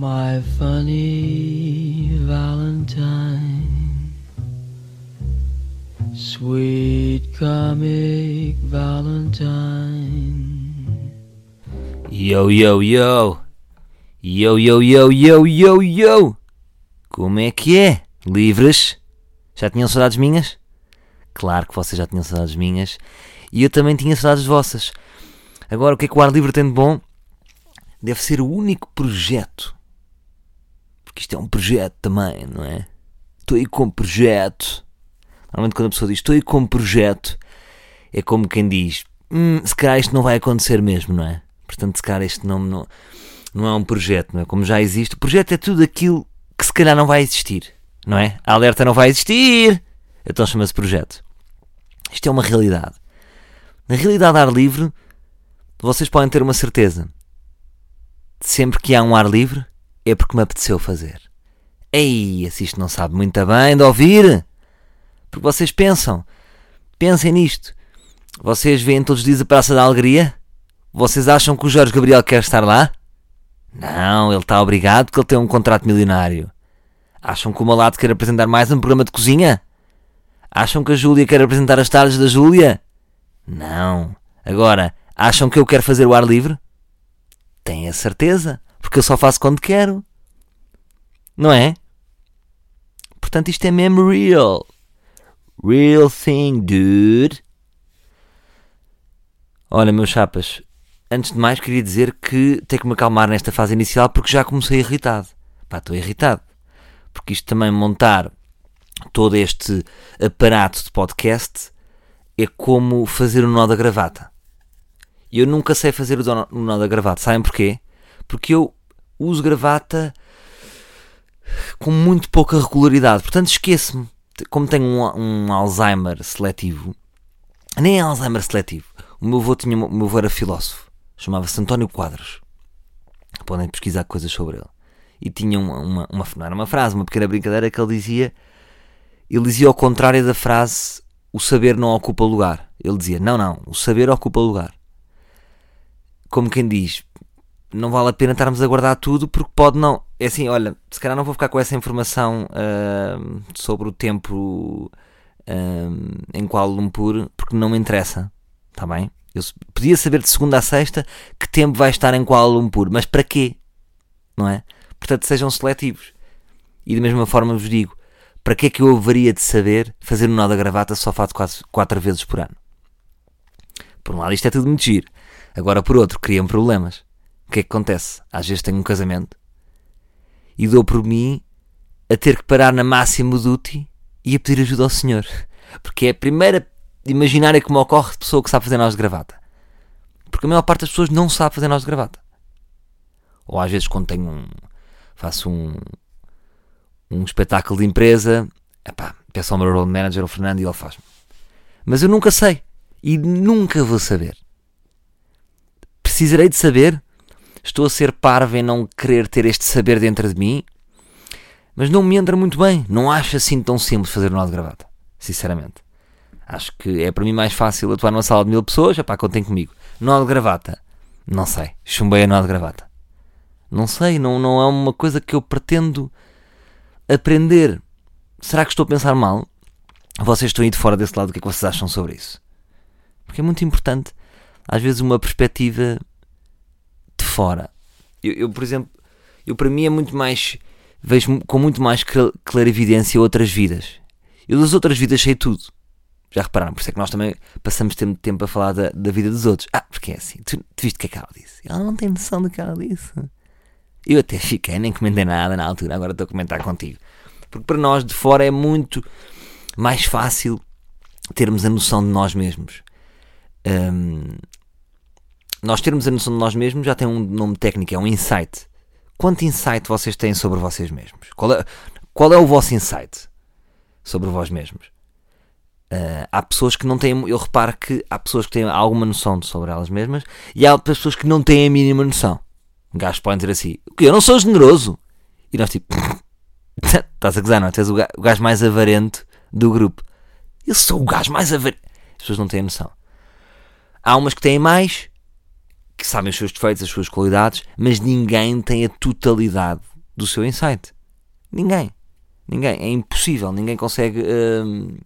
My funny Valentine, sweet comic Valentine. Yo, yo, yo! Yo, yo, yo, yo, yo, yo! Como é que é? Livres? Já tinham saudades minhas? Claro que vocês já tinham saudades minhas e eu também tinha saudades vossas. Agora, o que é que o ar livre tem de bom? Deve ser o único projeto. Porque isto é um projeto também, não é? Estou aí com projeto. Normalmente, quando a pessoa diz estou aí com projeto, é como quem diz: hum, se calhar isto não vai acontecer mesmo, não é? Portanto, se calhar este nome não, não é um projeto, não é? Como já existe. O projeto é tudo aquilo que se calhar não vai existir, não é? A alerta não vai existir. Então chama-se projeto. Isto é uma realidade. Na realidade, ar livre, vocês podem ter uma certeza. Sempre que há um ar livre, é porque me apeteceu fazer. Ei, se isto não sabe muito bem de ouvir. Porque vocês pensam. Pensem nisto. Vocês veem todos os dias a Praça da Alegria? Vocês acham que o Jorge Gabriel quer estar lá? Não, ele está obrigado porque ele tem um contrato milionário. Acham que o Malato quer apresentar mais um programa de cozinha? Acham que a Júlia quer apresentar as tardes da Júlia? Não. Agora, acham que eu quero fazer o ar livre? Tenho a certeza, porque eu só faço quando quero. Não é? Portanto, isto é mesmo real. Real thing, dude. Olha, meus chapas, antes de mais queria dizer que tenho que me acalmar nesta fase inicial porque já comecei irritado. Pá, estou irritado. Porque isto também montar todo este aparato de podcast é como fazer o nó da gravata. Eu nunca sei fazer o nó da gravata. Sabem porquê? Porque eu uso gravata com muito pouca regularidade. Portanto, esqueço-me. Como tenho um, um, Alzheimer seletivo, nem é Alzheimer seletivo. O meu avô, tinha, o meu avô era filósofo. Chamava-se António Quadros. Podem pesquisar coisas sobre ele. E tinha uma, uma, uma, não era uma frase, uma pequena brincadeira que ele dizia. Ele dizia ao contrário da frase o saber não ocupa lugar. Ele dizia: não, não, o saber ocupa lugar. Como quem diz, não vale a pena estarmos a guardar tudo porque pode não. É assim, olha, se calhar não vou ficar com essa informação uh, sobre o tempo uh, em Kuala Lumpur porque não me interessa. Está bem? Eu podia saber de segunda a sexta que tempo vai estar em Kuala Lumpur, mas para quê? Não é? Portanto, sejam seletivos. E da mesma forma vos digo: para que é que eu haveria de saber fazer um nó da gravata só faço quatro, vezes por ano? Por um lado, isto é tudo giro. Agora, por outro, criam problemas. O que é que acontece? Às vezes tenho um casamento e dou por mim a ter que parar na máxima duty e a pedir ajuda ao senhor. Porque é a primeira imaginária que me ocorre de pessoa que sabe fazer nós de gravata. Porque a maior parte das pessoas não sabe fazer nós de gravata. Ou às vezes quando tenho um. faço um. um espetáculo de empresa, epá, peço ao meu role manager, o Fernando, e ele faz-me. Mas eu nunca sei. E nunca vou saber. Precisarei de saber. Estou a ser parvo em não querer ter este saber dentro de mim. Mas não me entra muito bem. Não acho assim tão simples fazer um nó de gravata. Sinceramente. Acho que é para mim mais fácil atuar numa sala de mil pessoas. Epá, contem comigo. Nó de gravata. Não sei. Chumbei a nó de gravata. Não sei. Não, não é uma coisa que eu pretendo aprender. Será que estou a pensar mal? Vocês estão aí de fora desse lado. O que é que vocês acham sobre isso? Porque é muito importante. Às vezes uma perspectiva de fora. Eu, eu por exemplo, eu para mim é muito mais vejo com muito mais clarividência outras vidas. Eu das outras vidas sei tudo. Já repararam? Por isso é que nós também passamos tempo, tempo a falar da, da vida dos outros. Ah, porque é assim. Tu, tu viste o que é que ela disse? Ela não tem noção do que ela disse. Eu até fiquei, nem comentei nada na altura, agora estou a comentar contigo. Porque para nós de fora é muito mais fácil termos a noção de nós mesmos. Um, nós termos a noção de nós mesmos já tem um nome técnico, é um insight. Quanto insight vocês têm sobre vocês mesmos? Qual é, qual é o vosso insight sobre vós mesmos? Uh, há pessoas que não têm. Eu reparo que há pessoas que têm alguma noção sobre elas mesmas e há pessoas que não têm a mínima noção. Um gajo pode dizer assim: Eu não sou generoso. E nós, tipo, estás a gozar, não? Tu és o gajo mais avarento do grupo. Eu sou o gajo mais avarento. As pessoas não têm noção. Há umas que têm mais, que sabem os seus defeitos, as suas qualidades, mas ninguém tem a totalidade do seu insight. Ninguém. Ninguém. É impossível. Ninguém consegue. Hum,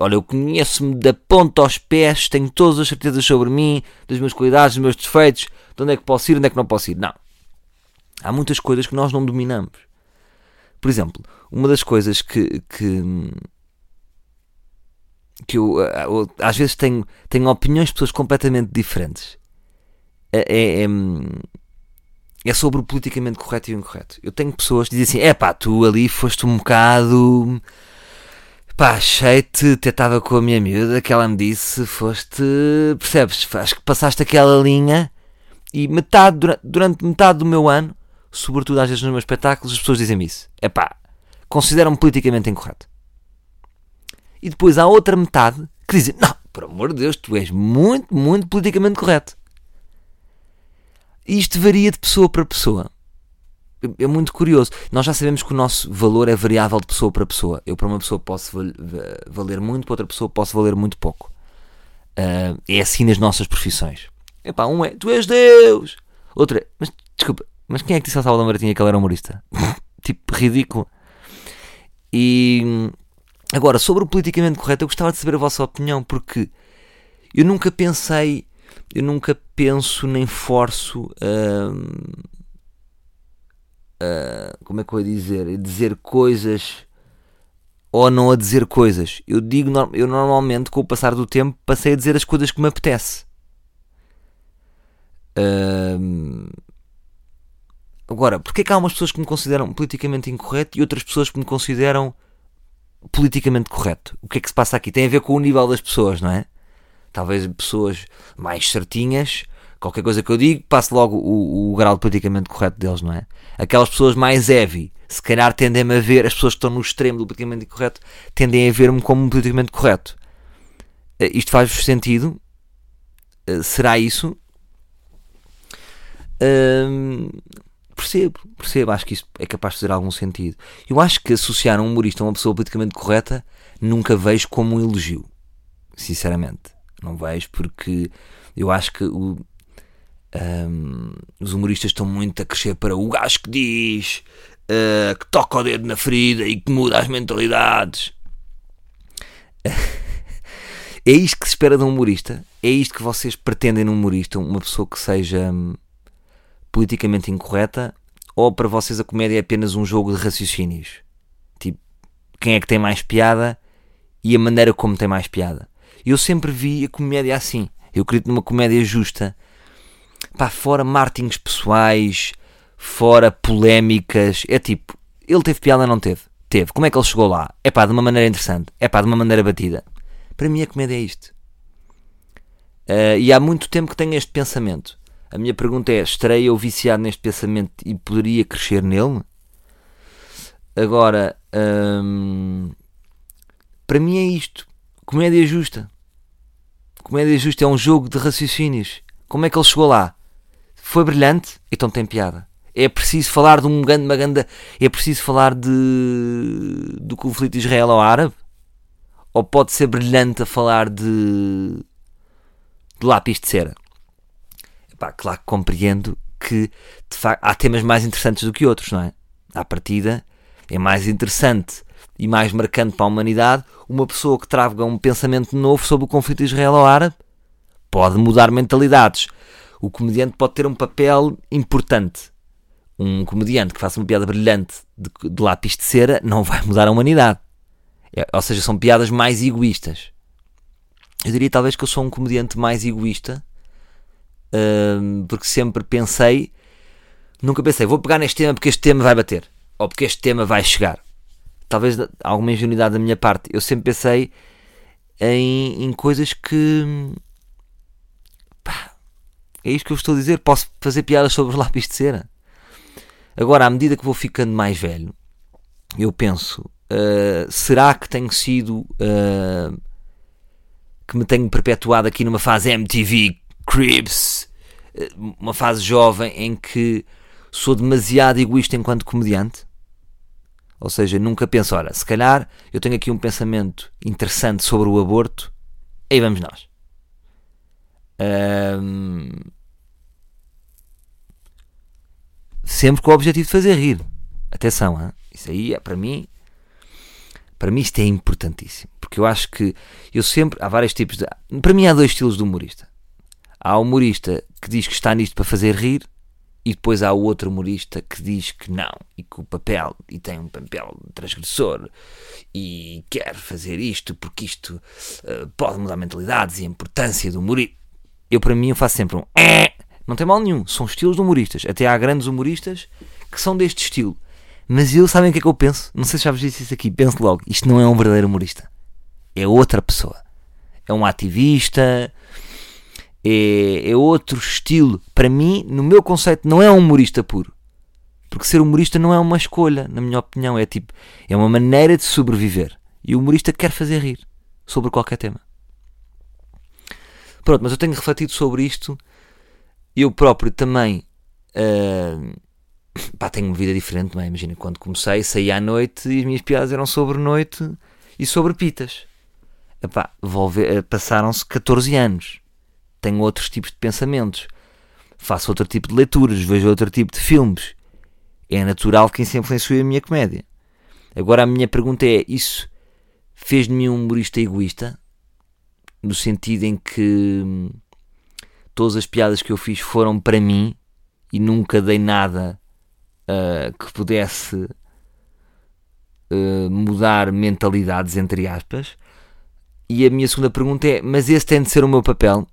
olha, eu conheço-me da ponta aos pés, tenho todas as certezas sobre mim, das minhas qualidades, dos meus defeitos, de onde é que posso ir, onde é que não posso ir. Não. Há muitas coisas que nós não dominamos. Por exemplo, uma das coisas que, que, que eu, eu, às vezes tenho, tenho opiniões de pessoas completamente diferentes. É, é, é, é sobre o politicamente correto e o incorreto. Eu tenho pessoas que dizem assim: é pá, tu ali foste um bocado. Pá, achei-te, até estava com a minha miúda, que ela me disse: foste. Percebes? Acho que passaste aquela linha e metade, durante, durante metade do meu ano, sobretudo às vezes nos meus espetáculos, as pessoas dizem-me isso: é pá, consideram-me politicamente incorreto. E depois há outra metade que dizem: não, por amor de Deus, tu és muito, muito politicamente correto. E isto varia de pessoa para pessoa. É muito curioso. Nós já sabemos que o nosso valor é variável de pessoa para pessoa. Eu, para uma pessoa, posso valer muito, para outra pessoa, posso valer muito pouco. Uh, é assim nas nossas profissões. Epá, um é tu és Deus, outra é, mas desculpa, mas quem é que disse ao Salvador Martinha que ele era humorista? tipo, ridículo. E agora, sobre o politicamente correto, eu gostava de saber a vossa opinião, porque eu nunca pensei eu nunca penso nem forço uh, como é que eu ia dizer? A dizer coisas ou não a dizer coisas. Eu digo, eu normalmente, com o passar do tempo, passei a dizer as coisas que me apetece. Uh, agora, porque é que há umas pessoas que me consideram politicamente incorreto e outras pessoas que me consideram politicamente correto? O que é que se passa aqui? Tem a ver com o nível das pessoas, não é? Talvez pessoas mais certinhas, qualquer coisa que eu digo, passe logo o, o grau de politicamente correto deles, não é? Aquelas pessoas mais heavy, se calhar tendem a ver, as pessoas que estão no extremo do politicamente correto, tendem a ver-me como politicamente correto. Uh, isto faz-vos sentido? Uh, será isso? Uh, percebo, percebo, acho que isso é capaz de fazer algum sentido. Eu acho que associar um humorista a uma pessoa politicamente correta nunca vejo como um elogio, sinceramente. Não vejo porque eu acho que o, um, os humoristas estão muito a crescer para o gajo que diz, uh, que toca o dedo na ferida e que muda as mentalidades. é isto que se espera de um humorista? É isto que vocês pretendem num humorista? Uma pessoa que seja um, politicamente incorreta? Ou para vocês a comédia é apenas um jogo de raciocínios? Tipo, quem é que tem mais piada e a maneira como tem mais piada? Eu sempre vi a comédia assim. Eu acredito numa comédia justa. Pá, fora martins pessoais, fora polémicas. É tipo, ele teve piada não teve? Teve. Como é que ele chegou lá? É pá, de uma maneira interessante. É pá, de uma maneira batida. Para mim a comédia é isto. Uh, e há muito tempo que tenho este pensamento. A minha pergunta é: estarei eu viciado neste pensamento e poderia crescer nele? Agora, hum, para mim é isto. Comédia justa. Comédia justa é um jogo de raciocínios. Como é que ele chegou lá? Foi brilhante? Então tem piada. É preciso falar de um grande maganda. É preciso falar de do conflito israelo-árabe? Ou pode ser brilhante a falar de, de lápis de cera? Epá, claro que compreendo que de facto, há temas mais interessantes do que outros, não é? À partida é mais interessante e mais marcante para a humanidade, uma pessoa que traga um pensamento novo sobre o conflito israelo-árabe pode mudar mentalidades. O comediante pode ter um papel importante. Um comediante que faça uma piada brilhante de, de lápis de cera não vai mudar a humanidade. É, ou seja, são piadas mais egoístas. Eu diria talvez que eu sou um comediante mais egoísta, hum, porque sempre pensei, nunca pensei, vou pegar neste tema porque este tema vai bater, ou porque este tema vai chegar talvez alguma ingenuidade da minha parte, eu sempre pensei em, em coisas que. Pá, é isto que eu estou a dizer. Posso fazer piadas sobre os lápis de cera. Agora, à medida que vou ficando mais velho, eu penso: uh, será que tenho sido. Uh, que me tenho perpetuado aqui numa fase MTV Cribs, uh, uma fase jovem em que sou demasiado egoísta enquanto comediante? Ou seja, nunca penso, ora, se calhar eu tenho aqui um pensamento interessante sobre o aborto, aí vamos nós. Sempre com o objetivo de fazer rir. Atenção, hein? isso aí é para mim. Para mim isto é importantíssimo. Porque eu acho que eu sempre. Há vários tipos de. Para mim há dois estilos de humorista. Há humorista que diz que está nisto para fazer rir e depois há outro humorista que diz que não e que o papel e tem um papel transgressor e quer fazer isto porque isto uh, pode mudar mentalidades e a importância do humorista. Eu para mim eu faço sempre um é, não tem mal nenhum, são estilos de humoristas. Até há grandes humoristas que são deste estilo. Mas eu sabem o que é que eu penso? Não sei se já vos disse isso aqui. Penso logo, isto não é um verdadeiro humorista. É outra pessoa. É um ativista. É, é outro estilo. Para mim, no meu conceito, não é um humorista puro. Porque ser humorista não é uma escolha, na minha opinião. É tipo, é uma maneira de sobreviver. E o humorista quer fazer rir sobre qualquer tema. Pronto, mas eu tenho refletido sobre isto. Eu próprio também. Uh, pá, tenho uma vida diferente, não é? Imagina, quando comecei, saí à noite e as minhas piadas eram sobre noite e sobre pitas. Eh, passaram-se 14 anos. Tenho outros tipos de pensamentos. Faço outro tipo de leituras, vejo outro tipo de filmes. É natural que isso influenciou a minha comédia. Agora a minha pergunta é: isso fez de mim um humorista egoísta? No sentido em que hum, todas as piadas que eu fiz foram para mim e nunca dei nada uh, que pudesse uh, mudar mentalidades, entre aspas. E a minha segunda pergunta é: mas esse tem de ser o meu papel?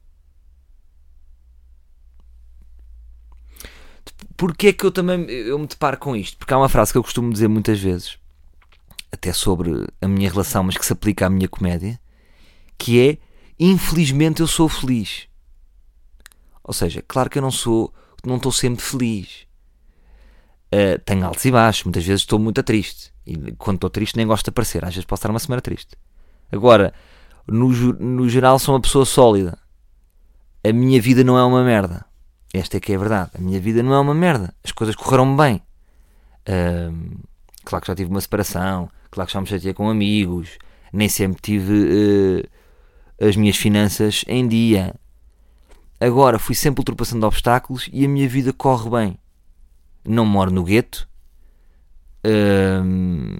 Porquê é que eu também eu me deparo com isto? Porque há uma frase que eu costumo dizer muitas vezes, até sobre a minha relação, mas que se aplica à minha comédia, que é infelizmente eu sou feliz. Ou seja, claro que eu não sou, não estou sempre feliz. Uh, tenho altos e baixos, muitas vezes estou muito triste. E quando estou triste nem gosto de aparecer, às vezes posso estar uma semana triste. Agora, no, no geral sou uma pessoa sólida. A minha vida não é uma merda. Esta é que é a verdade. A minha vida não é uma merda. As coisas correram bem. Uh, claro que já tive uma separação, claro que já me chateei com amigos, nem sempre tive uh, as minhas finanças em dia. Agora fui sempre ultrapassando obstáculos e a minha vida corre bem não moro no gueto, uh,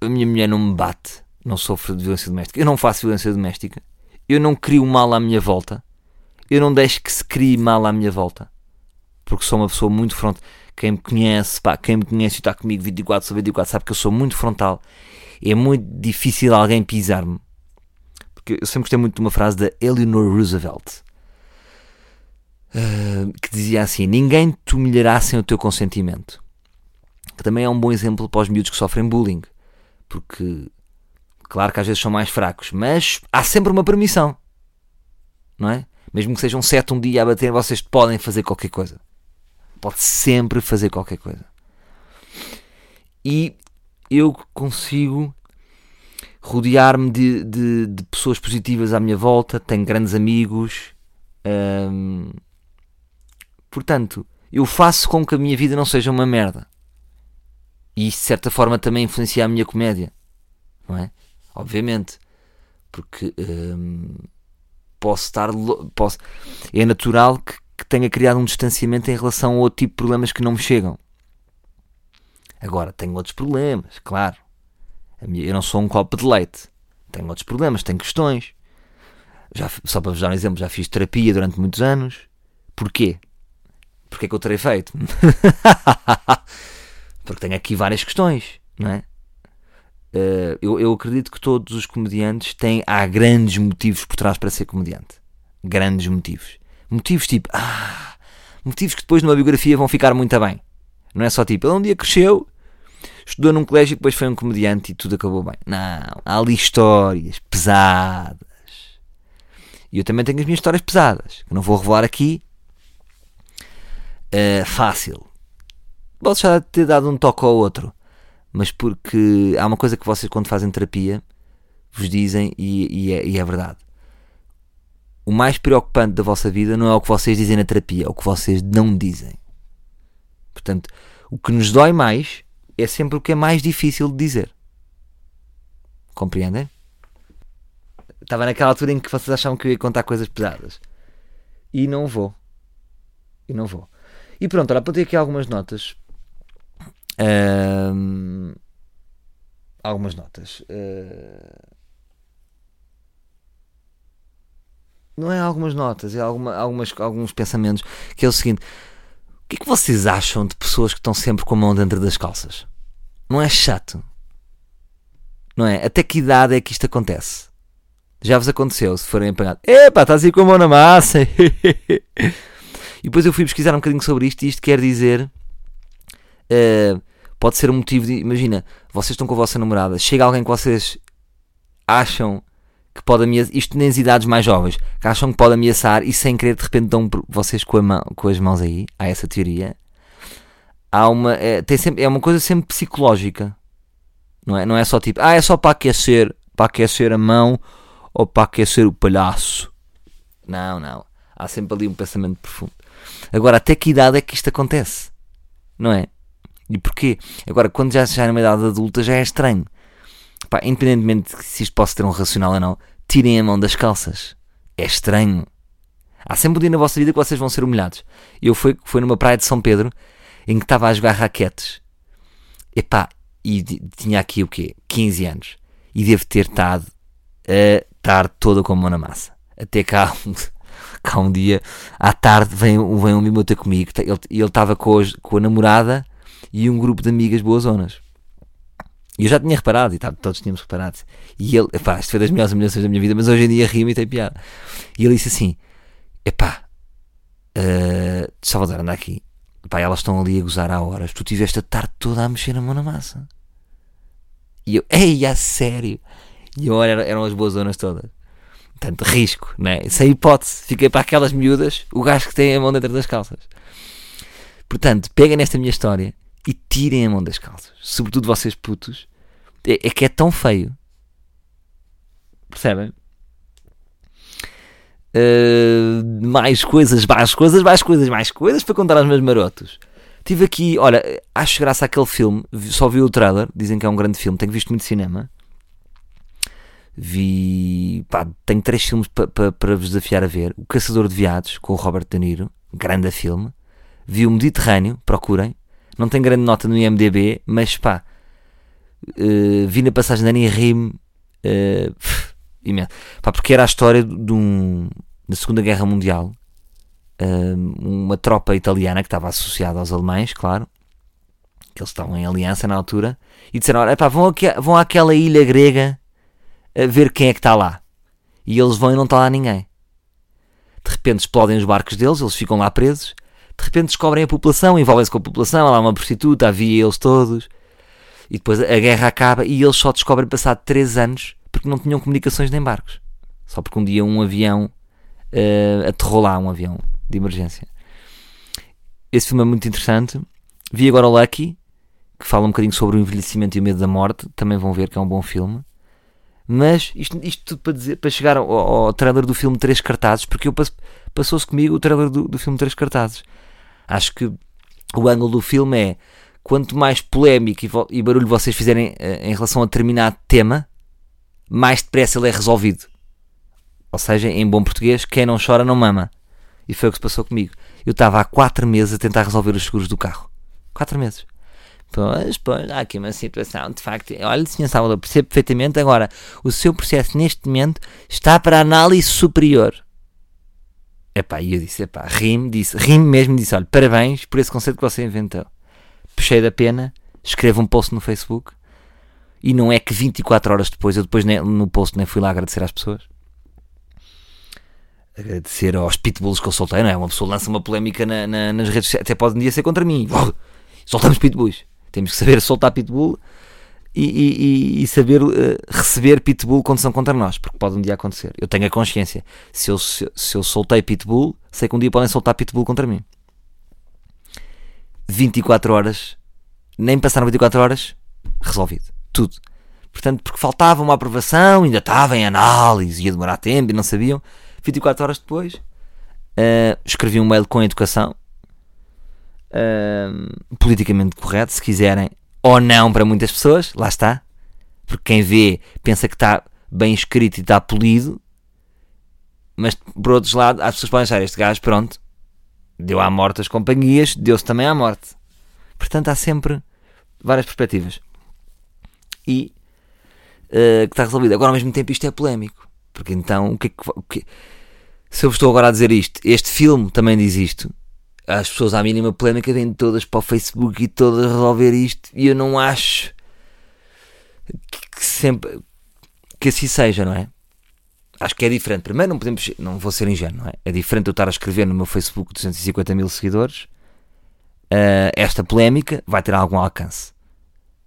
a minha mulher não me bate, não sofro de violência doméstica, eu não faço violência doméstica, eu não crio mal à minha volta, eu não deixo que se crie mal à minha volta, porque sou uma pessoa muito frontal. Quem me conhece, pá, quem me conhece e está comigo 24 sobre 24 sabe que eu sou muito frontal. É muito difícil alguém pisar-me. Porque eu sempre gostei muito de uma frase da Eleanor Roosevelt uh, que dizia assim: Ninguém te humilhará sem o teu consentimento. Que também é um bom exemplo para os miúdos que sofrem bullying, porque, claro que às vezes são mais fracos, mas há sempre uma permissão, não é? Mesmo que sejam sete um dia a bater, vocês podem fazer qualquer coisa. Pode sempre fazer qualquer coisa. E eu consigo rodear-me de, de, de, pessoas positivas à minha volta, tenho grandes amigos, hum, Portanto, eu faço com que a minha vida não seja uma merda. E isso de certa forma também influencia a minha comédia. Não é? Obviamente. Porque hum, posso estar. Posso, é natural que, que tenha criado um distanciamento em relação a outro tipo de problemas que não me chegam. Agora, tenho outros problemas, claro. Eu não sou um copo de leite. Tenho outros problemas, tenho questões. Já, só para vos dar um exemplo, já fiz terapia durante muitos anos. Porquê? porque é que eu terei feito? porque tenho aqui várias questões, não é? Uh, eu, eu, acredito que todos os comediantes têm. Há grandes motivos por trás para ser comediante. Grandes motivos. Motivos tipo. Ah, motivos que depois numa biografia vão ficar muito bem. Não é só tipo. Ele um dia cresceu, estudou num colégio e depois foi um comediante e tudo acabou bem. Não. Há ali histórias pesadas. E eu também tenho as minhas histórias pesadas. Que não vou revelar aqui uh, fácil. Posso já ter dado um toque ao outro, mas porque há uma coisa que vocês, quando fazem terapia, vos dizem e, e, é, e é verdade. O mais preocupante da vossa vida não é o que vocês dizem na terapia, é o que vocês não dizem. Portanto, o que nos dói mais é sempre o que é mais difícil de dizer. Compreendem? Estava naquela altura em que vocês achavam que eu ia contar coisas pesadas. E não vou. E não vou. E pronto, olha, apontei aqui algumas notas. Ahm, algumas notas. Ah, não é algumas notas, é alguma, algumas, alguns pensamentos. Que é o seguinte: o que é que vocês acham de pessoas que estão sempre com a mão dentro das calças? Não é chato? Não é? Até que idade é que isto acontece? Já vos aconteceu, se forem apanhados. Epá, estás aí com a mão na massa. e depois eu fui pesquisar um bocadinho sobre isto e isto quer dizer. eh, pode ser um motivo de. Imagina, vocês estão com a vossa namorada, chega alguém que vocês acham que pode ameaçar. Isto nas idades mais jovens, que acham que pode ameaçar e sem querer de repente dão vocês com, mão, com as mãos aí. Há essa teoria. Há uma. É, tem sempre, é uma coisa sempre psicológica. Não é, não é só tipo, ah, é só para aquecer, para aquecer a mão ou para aquecer o palhaço. Não, não. Há sempre ali um pensamento profundo. Agora, até que idade é que isto acontece? Não é? E porquê? Agora, quando já, já é numa idade adulta, já é estranho. Pá, independentemente de se isto possa ter um racional ou não, tirem a mão das calças. É estranho. Há sempre um dia na vossa vida que vocês vão ser humilhados. Eu fui, foi numa praia de São Pedro em que estava a jogar raquetes. Epá, e tinha aqui o quê? 15 anos. E devo ter estado a estar toda com a mão na massa. Até cá, cá um dia, à tarde, vem, vem um amigo ter comigo. Ele estava com, com a namorada e um grupo de amigas boas zonas. E eu já tinha reparado, e tá, todos tínhamos reparado. E ele, epá, isto foi das melhores humilhações da minha vida, mas hoje em dia ri-me e tem piada. E ele disse assim: epá, uh, Salvador, anda aqui. Epá, elas estão ali a gozar há horas. Tu tiveste a tarde toda a mexer a mão na massa. E eu, ei, a sério. E eu, olha, eram as boas zonas todas. Portanto, risco, né? Sem hipótese. Fiquei para aquelas miúdas, o gajo que tem a mão dentro das calças. Portanto, peguem nesta minha história e tirem a mão das calças. Sobretudo vocês putos. É, é que é tão feio. Percebem? Uh, mais coisas, mais coisas, mais coisas, mais coisas para contar aos meus marotos. Tive aqui, olha, acho graça àquele filme, só vi o trailer, dizem que é um grande filme, tenho visto muito cinema. Vi, pá, tenho três filmes pa- pa- para vos desafiar a ver: O Caçador de Veados, com o Robert De Niro, grande filme. Vi o Mediterrâneo, procurem. Não tem grande nota no IMDB, mas pá, eh, vi na passagem da Annie Rim, eh, pff, imenso. Pá, porque era a história de um, da Segunda Guerra Mundial, eh, uma tropa italiana que estava associada aos alemães, claro, que eles estavam em aliança na altura, e disseram: Olha, pá, vão, aqui, vão àquela ilha grega a ver quem é que está lá. E eles vão e não está lá ninguém. De repente explodem os barcos deles, eles ficam lá presos. De repente descobrem a população, envolvem-se com a população, há lá uma prostituta, havia eles todos. E depois a guerra acaba e eles só descobrem passado 3 anos porque não tinham comunicações nem barcos. Só porque um dia um avião eh, aterrou lá, um avião de emergência. Esse filme é muito interessante. Vi agora o Lucky, que fala um bocadinho sobre o envelhecimento e o medo da morte. Também vão ver que é um bom filme. Mas isto, isto tudo para, dizer, para chegar ao, ao trailer do filme Três Cartazes, porque passou-se comigo o trailer do, do filme Três Cartazes. Acho que o ângulo do filme é quanto mais polémico e, e barulho vocês fizerem eh, em relação a determinado tema, mais depressa ele é resolvido. Ou seja, em bom português, quem não chora não mama. E foi o que se passou comigo. Eu estava há 4 meses a tentar resolver os seguros do carro. 4 meses. Pois, pois, há aqui uma situação, de facto. Olha, Sr. Salvador, percebo perfeitamente. Agora, o seu processo neste momento está para análise superior. Epá, e eu disse, epá, rime, disse, rime mesmo, disse, olha, parabéns por esse conceito que você inventou. Puxei da pena, escrevo um post no Facebook e não é que 24 horas depois, eu depois nem- no post nem fui lá agradecer às pessoas. Agradecer aos pitbulls que eu soltei, não é? Uma pessoa lança uma polémica na- na- nas redes sociais, até pode um dia ser contra mim. Soltamos pitbulls. Temos que saber soltar pitbull e, e- e- saber eh, receber pitbull quando são contra nós, porque pode um dia acontecer. Eu tenho a consciência. Se eu, se, se eu soltei pitbull, sei que um dia podem soltar pitbull contra mim. 24 horas, nem passaram 24 horas, resolvido. Tudo. Portanto, porque faltava uma aprovação, ainda estava em análise, ia demorar tempo e não sabiam. 24 horas depois, eh, escrevi um mail com educação, eh, politicamente correto, se quiserem, ou não para muitas pessoas, lá está. Porque quem vê pensa que está bem escrito e está polido, mas por outros lados, as pessoas podem achar este gajo, pronto, Deu à morte as companhias, deu-se também à morte. Portanto, há sempre várias perspectivas. E uh, que está resolvido. Agora, ao mesmo tempo, isto é polémico. Porque então, o que é que. O que, se eu estou agora a dizer isto, este filme também diz isto. As pessoas à mínima polémica vêm todas para o Facebook e todas resolver isto. E eu não acho que sempre que assim seja, não é? Acho que é diferente. Primeiro, não podemos, não vou ser ingênuo, não é? É diferente eu estar a escrever no meu Facebook 250 mil seguidores. Uh, esta polémica vai ter algum alcance.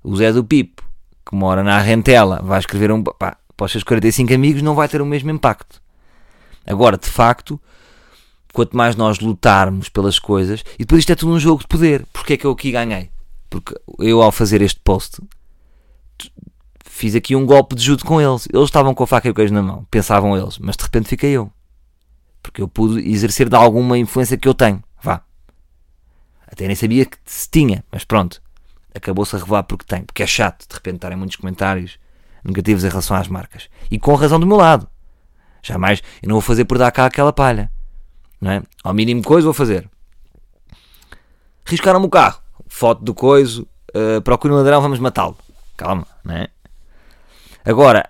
O Zé do Pipo, que mora na Rentela, vai escrever um. Pá, para os seus 45 amigos, não vai ter o mesmo impacto. Agora, de facto, quanto mais nós lutarmos pelas coisas, e depois isto é tudo um jogo de poder. Porque é que eu aqui ganhei? Porque eu, ao fazer este post, fiz aqui um golpe de judo com eles. Eles estavam com a faca e o queijo na mão, pensavam eles, mas de repente fiquei eu. Porque eu pude exercer de alguma influência que eu tenho. Vá. Até nem sabia que se tinha, mas pronto. Acabou-se a revelar porque tem. Porque é chato de repente estarem muitos comentários negativos em relação às marcas. E com razão do meu lado. Jamais eu não vou fazer por dar cá aquela palha. Não é? Ao mínimo coisa vou fazer. Riscaram-me o carro. Foto do coiso. Uh, procurem um ladrão, vamos matá-lo. Calma, não é? Agora,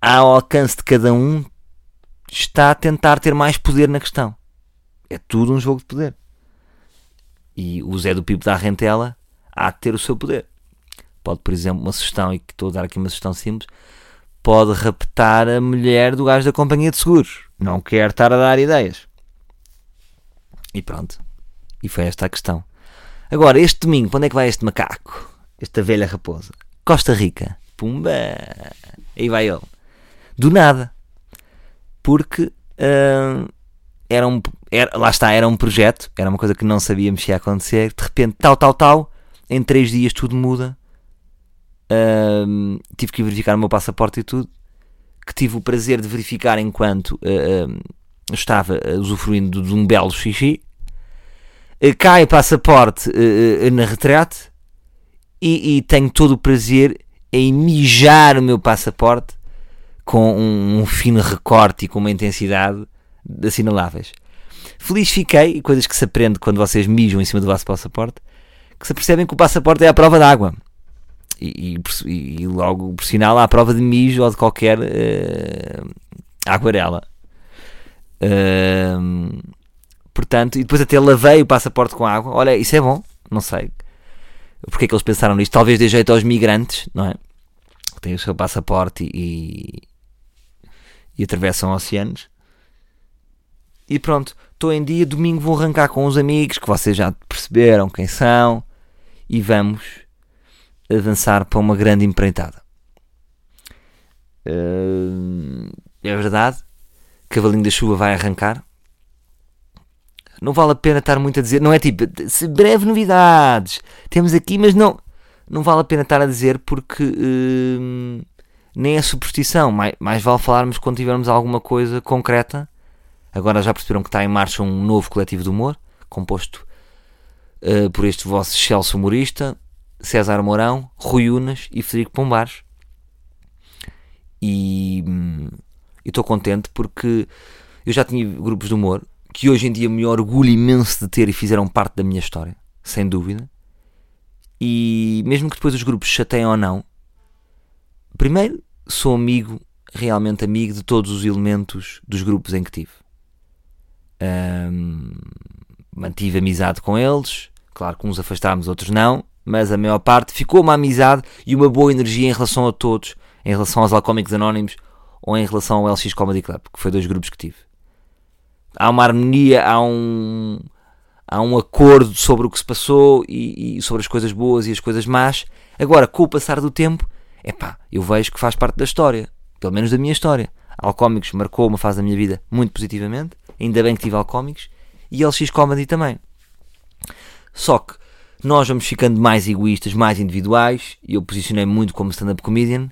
ao alcance de cada um, está a tentar ter mais poder na questão. É tudo um jogo de poder. E o Zé do Pipo da Rentela há de ter o seu poder. Pode, por exemplo, uma sugestão, e que estou a dar aqui uma sugestão simples, pode raptar a mulher do gajo da companhia de seguros. Não quer estar a dar ideias. E pronto. E foi esta a questão. Agora, este domingo, para onde é que vai este macaco? Esta velha raposa? Costa Rica. Pumba! Aí vai ele. Do nada. Porque uh, era um. Era, lá está, era um projeto, era uma coisa que não sabíamos se ia acontecer. De repente, tal, tal, tal. Em três dias tudo muda. Uh, tive que verificar o meu passaporte e tudo. Que tive o prazer de verificar enquanto uh, estava usufruindo de um belo xixi. cai o passaporte na retrete e, e tenho todo o prazer em mijar o meu passaporte com um, um fino recorte e com uma intensidade assinaláveis. Feliz fiquei, coisas que se aprende quando vocês mijam em cima do vosso passaporte, que se percebem que o passaporte é a prova d'água. E, e, e, logo, por sinal, a prova de mijo ou de qualquer uh, aguarela. Portanto, e depois até lavei o passaporte com água. Olha, isso é bom, não sei porque é que eles pensaram nisto. Talvez dê jeito aos migrantes, não é? Que têm o seu passaporte e, e atravessam oceanos. E pronto, estou em dia. Domingo vou arrancar com os amigos que vocês já perceberam quem são e vamos avançar para uma grande empreitada. É verdade, Cavalinho da Chuva vai arrancar não vale a pena estar muito a dizer, não é tipo, breve novidades, temos aqui, mas não, não vale a pena estar a dizer porque hum, nem é superstição, mais, mais vale falarmos quando tivermos alguma coisa concreta. Agora já perceberam que está em marcha um novo coletivo de humor, composto uh, por este vosso Celso humorista, César Mourão, Rui Unas e Federico Pombares. E hum, estou contente porque eu já tinha grupos de humor que hoje em dia me orgulho imenso de ter e fizeram parte da minha história, sem dúvida. E mesmo que depois os grupos chateiem ou não, primeiro sou amigo, realmente amigo de todos os elementos dos grupos em que tive. Um, mantive amizade com eles, claro que uns afastámos, outros não, mas a maior parte ficou uma amizade e uma boa energia em relação a todos, em relação aos Alcoómicos Anónimos ou em relação ao LX Comedy Club, que foi dois grupos que tive há uma harmonia, há um, há um acordo sobre o que se passou e, e, sobre as coisas boas e as coisas más. Agora, com o passar do tempo, é pá, eu vejo que faz parte da história, pelo menos da minha história. Alcoómicos marcou uma fase da minha vida muito positivamente, ainda bem que tive Alcoómicos, e LX Comedy também. Só que nós vamos ficando mais egoístas, mais individuais, e eu posicionei muito como stand-up comedian,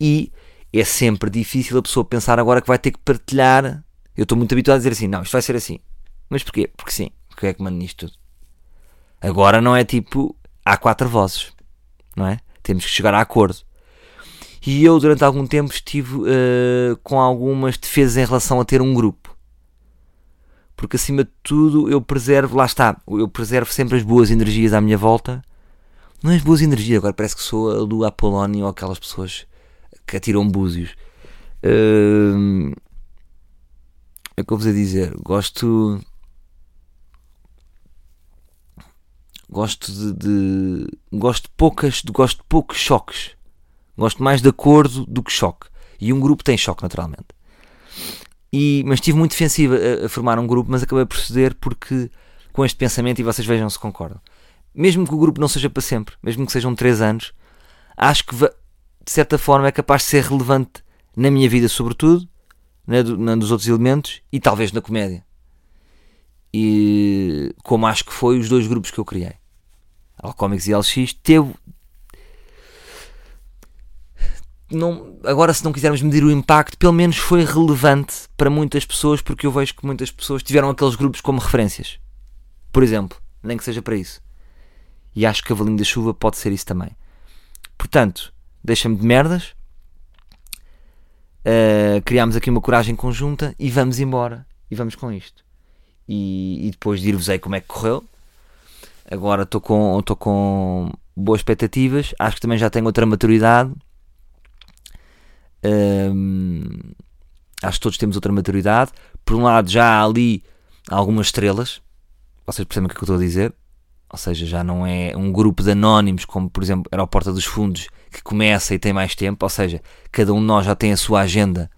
e é sempre difícil a pessoa pensar agora que vai ter que partilhar eu estou muito habituado a dizer assim: não, isto vai ser assim. Mas porquê? Porque sim. Porque é que mando nisto tudo? Agora não é tipo. Há quatro vozes. Não é? Temos que chegar a acordo. E eu, durante algum tempo, estive uh, com algumas defesas em relação a ter um grupo. Porque acima de tudo eu preservo, lá está, eu preservo sempre as boas energias à minha volta. Não é as boas energias, agora parece que sou a do Apolónio ou aquelas pessoas que atiram búzios. Hum, é que eu vos a dizer. Gosto. Gosto de, de, gosto de poucas, gosto de poucos choques. Gosto mais de acordo do que choque. E um grupo tem choque, naturalmente. E, mas estive muito defensiva a, a, formar um grupo, mas acabei por ceder porque com este pensamento, e vocês vejam se concordam. Mesmo que o grupo não seja para sempre, mesmo que sejam 3 anos, acho que de certa forma é capaz de ser relevante na minha vida, sobretudo, na, na dos outros elementos e talvez na comédia. E como acho que foi os dois grupos que eu criei, Alcomics e LX, teve, não, agora se não quisermos medir o impacto, pelo menos foi relevante para muitas pessoas, porque eu vejo que muitas pessoas tiveram aqueles grupos como referências. Por exemplo, nem que seja para isso. E acho que Cavalinho da Chuva pode ser isso também. Portanto, deixa-me de merdas. Uh, criámos aqui uma coragem conjunta e vamos embora. E vamos com isto. E, e depois dir-vos-ei como é que correu. Agora estou com, com boas expectativas. Acho que também já tenho outra maturidade acho que todos temos outra maturidade. Por um lado, já há ali algumas estrelas, vocês percebem o que, é que eu estou a dizer? Ou seja, já não é um grupo de anónimos, como por exemplo era o Porta dos Fundos, que começa e tem mais tempo. Ou seja, cada um de nós já tem a sua agenda,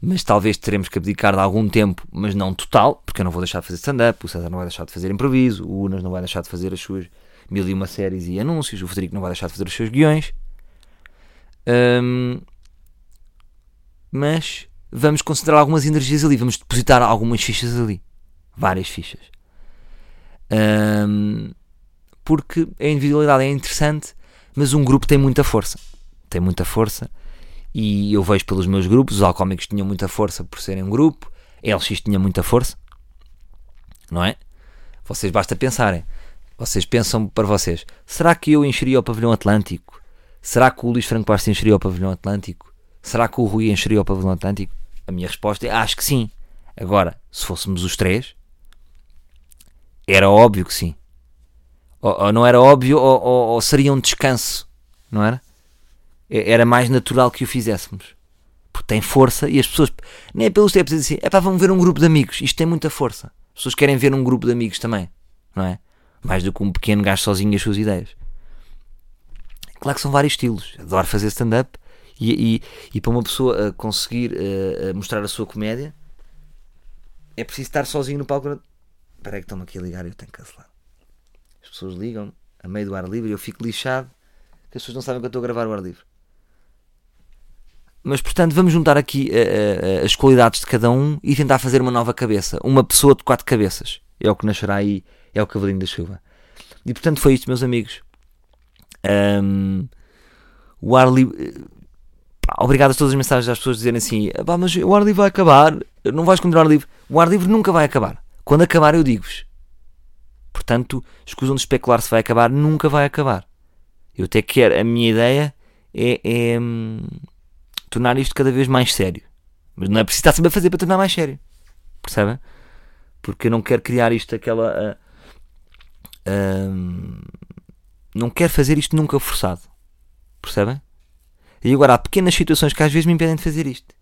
mas talvez teremos que abdicar de algum tempo, mas não total, porque eu não vou deixar de fazer stand-up, o César não vai deixar de fazer improviso, o Unas não vai deixar de fazer as suas mil e uma séries e anúncios, o Frederico não vai deixar de fazer os seus guiões. Um, mas vamos concentrar algumas energias ali, vamos depositar algumas fichas ali, várias fichas. Um, porque a individualidade é interessante, mas um grupo tem muita força. Tem muita força. E eu vejo pelos meus grupos, os alcoólicos tinham muita força por serem um grupo, a LX tinha muita força, não é? Vocês basta pensarem. Vocês pensam para vocês: será que eu encheria o pavilhão Atlântico? Será que o Luís Franco Bastos encheria o pavilhão Atlântico? Será que o Rui encheria o pavilhão Atlântico? A minha resposta é acho que sim. Agora, se fôssemos os três, era óbvio que sim. Ou, ou não era óbvio, ou, ou, ou, seria um descanso, não era? Era mais natural que o fizéssemos. Porque tem força e as pessoas, nem é pelos tempos, dizem assim: é para vamos ver um grupo de amigos. Isto tem muita força. As pessoas querem ver um grupo de amigos também, não é? Mais do que um pequeno gajo sozinho e as suas ideias. Claro que são vários estilos. Adoro fazer stand-up e, e, e para uma pessoa conseguir uh, mostrar a sua comédia é preciso estar sozinho no palco. Espera aí que estão-me aqui a ligar eu tenho que cancelar. As pessoas ligam a meio do ar livre e eu fico lixado que as pessoas não sabem que eu estou a gravar o ar livre. Mas portanto, vamos juntar aqui uh, uh, as qualidades de cada um e tentar fazer uma nova cabeça. Uma pessoa de quatro cabeças. É o que nascerá aí, é o cavalinho da chuva. E portanto, foi isto, meus amigos. Um, o ar livre obrigado a todas as mensagens das pessoas dizerem assim: mas o ar livre vai acabar, não vais continuar livre. O ar livre nunca vai acabar. Quando acabar, eu digo-vos. Portanto, escusam de especular se vai acabar, nunca vai acabar. Eu até quero, a minha ideia é, é hum, tornar isto cada vez mais sério. Mas não é preciso estar sempre a fazer para tornar mais sério. Percebem? Porque eu não quero criar isto aquela. Uh, uh, não quero fazer isto nunca forçado. Percebem? E agora há pequenas situações que às vezes me impedem de fazer isto.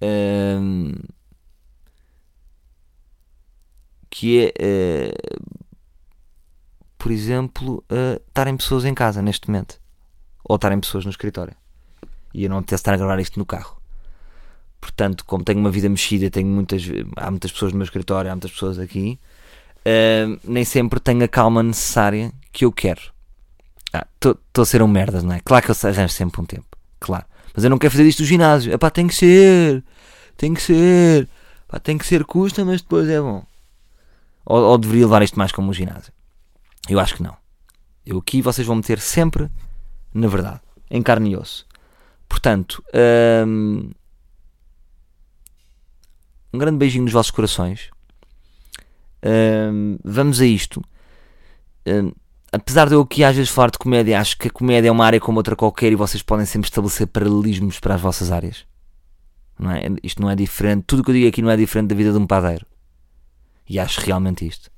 Um, que é, uh, por exemplo, estarem pessoas em casa neste momento. Ou estarem pessoas no escritório. E eu não apetece estar a gravar isto no carro. Portanto, como tenho uma vida mexida, tenho muitas, há muitas pessoas no meu escritório, há muitas pessoas aqui, uh, nem sempre tenho a calma necessária que eu quero. Estou ah, a ser um merda, não é? Claro que eu arranjo sempre um tempo, claro. Mas eu não quero fazer isto do ginásio. Epá, tem que ser, tem que ser, Epá, tem que ser, custa, mas depois é bom. Ou, ou deveria levar isto mais como um ginásio? Eu acho que não. Eu aqui vocês vão meter sempre na verdade, em carne e osso. Portanto, hum, um grande beijinho nos vossos corações. Hum, vamos a isto. Hum, apesar de eu aqui às vezes falar de comédia, acho que a comédia é uma área como outra qualquer e vocês podem sempre estabelecer paralelismos para as vossas áreas. Não é? Isto não é diferente. Tudo o que eu digo aqui não é diferente da vida de um padeiro. E acho realmente isto.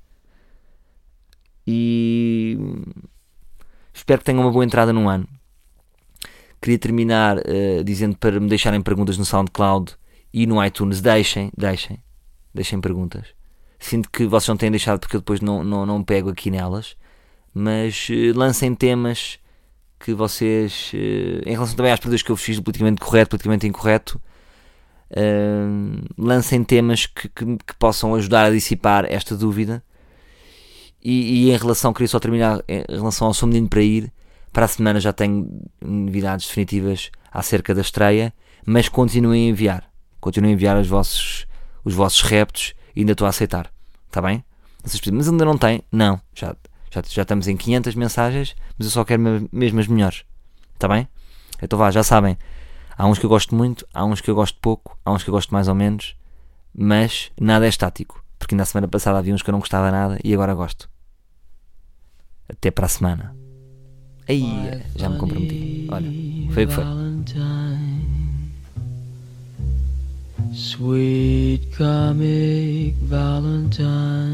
E espero que tenham uma boa entrada no ano. Queria terminar uh, dizendo para me deixarem perguntas no SoundCloud e no iTunes. Deixem, deixem, deixem perguntas. Sinto que vocês não têm deixado porque eu depois não, não, não pego aqui nelas. Mas uh, lancem temas que vocês, uh, em relação também às perguntas que eu fiz do politicamente correto, politicamente incorreto, lancem temas que, que, que, possam ajudar a dissipar esta dúvida. E, e, em relação, queria só terminar em relação ao Sou Menino para Ir. Para a semana já tenho novidades definitivas acerca da estreia, mas continuem a enviar. Continuem a enviar os vossos, os vossos reptos ainda estou a aceitar. Está bem? Mas ainda não tem? Não. Já, já, já estamos em 500 mensagens, mas eu só quero mesmo as melhores. Está bem? Então vá, já sabem. Há uns que eu gosto muito, há uns que eu gosto pouco, há uns que eu gosto mais ou menos, mas nada é estático. Porque na semana passada havia uns que eu não gostava nada e agora gosto. Até para a semana. Aí, já me comprometi. Olha, foi o que foi. Sweet comic Valentine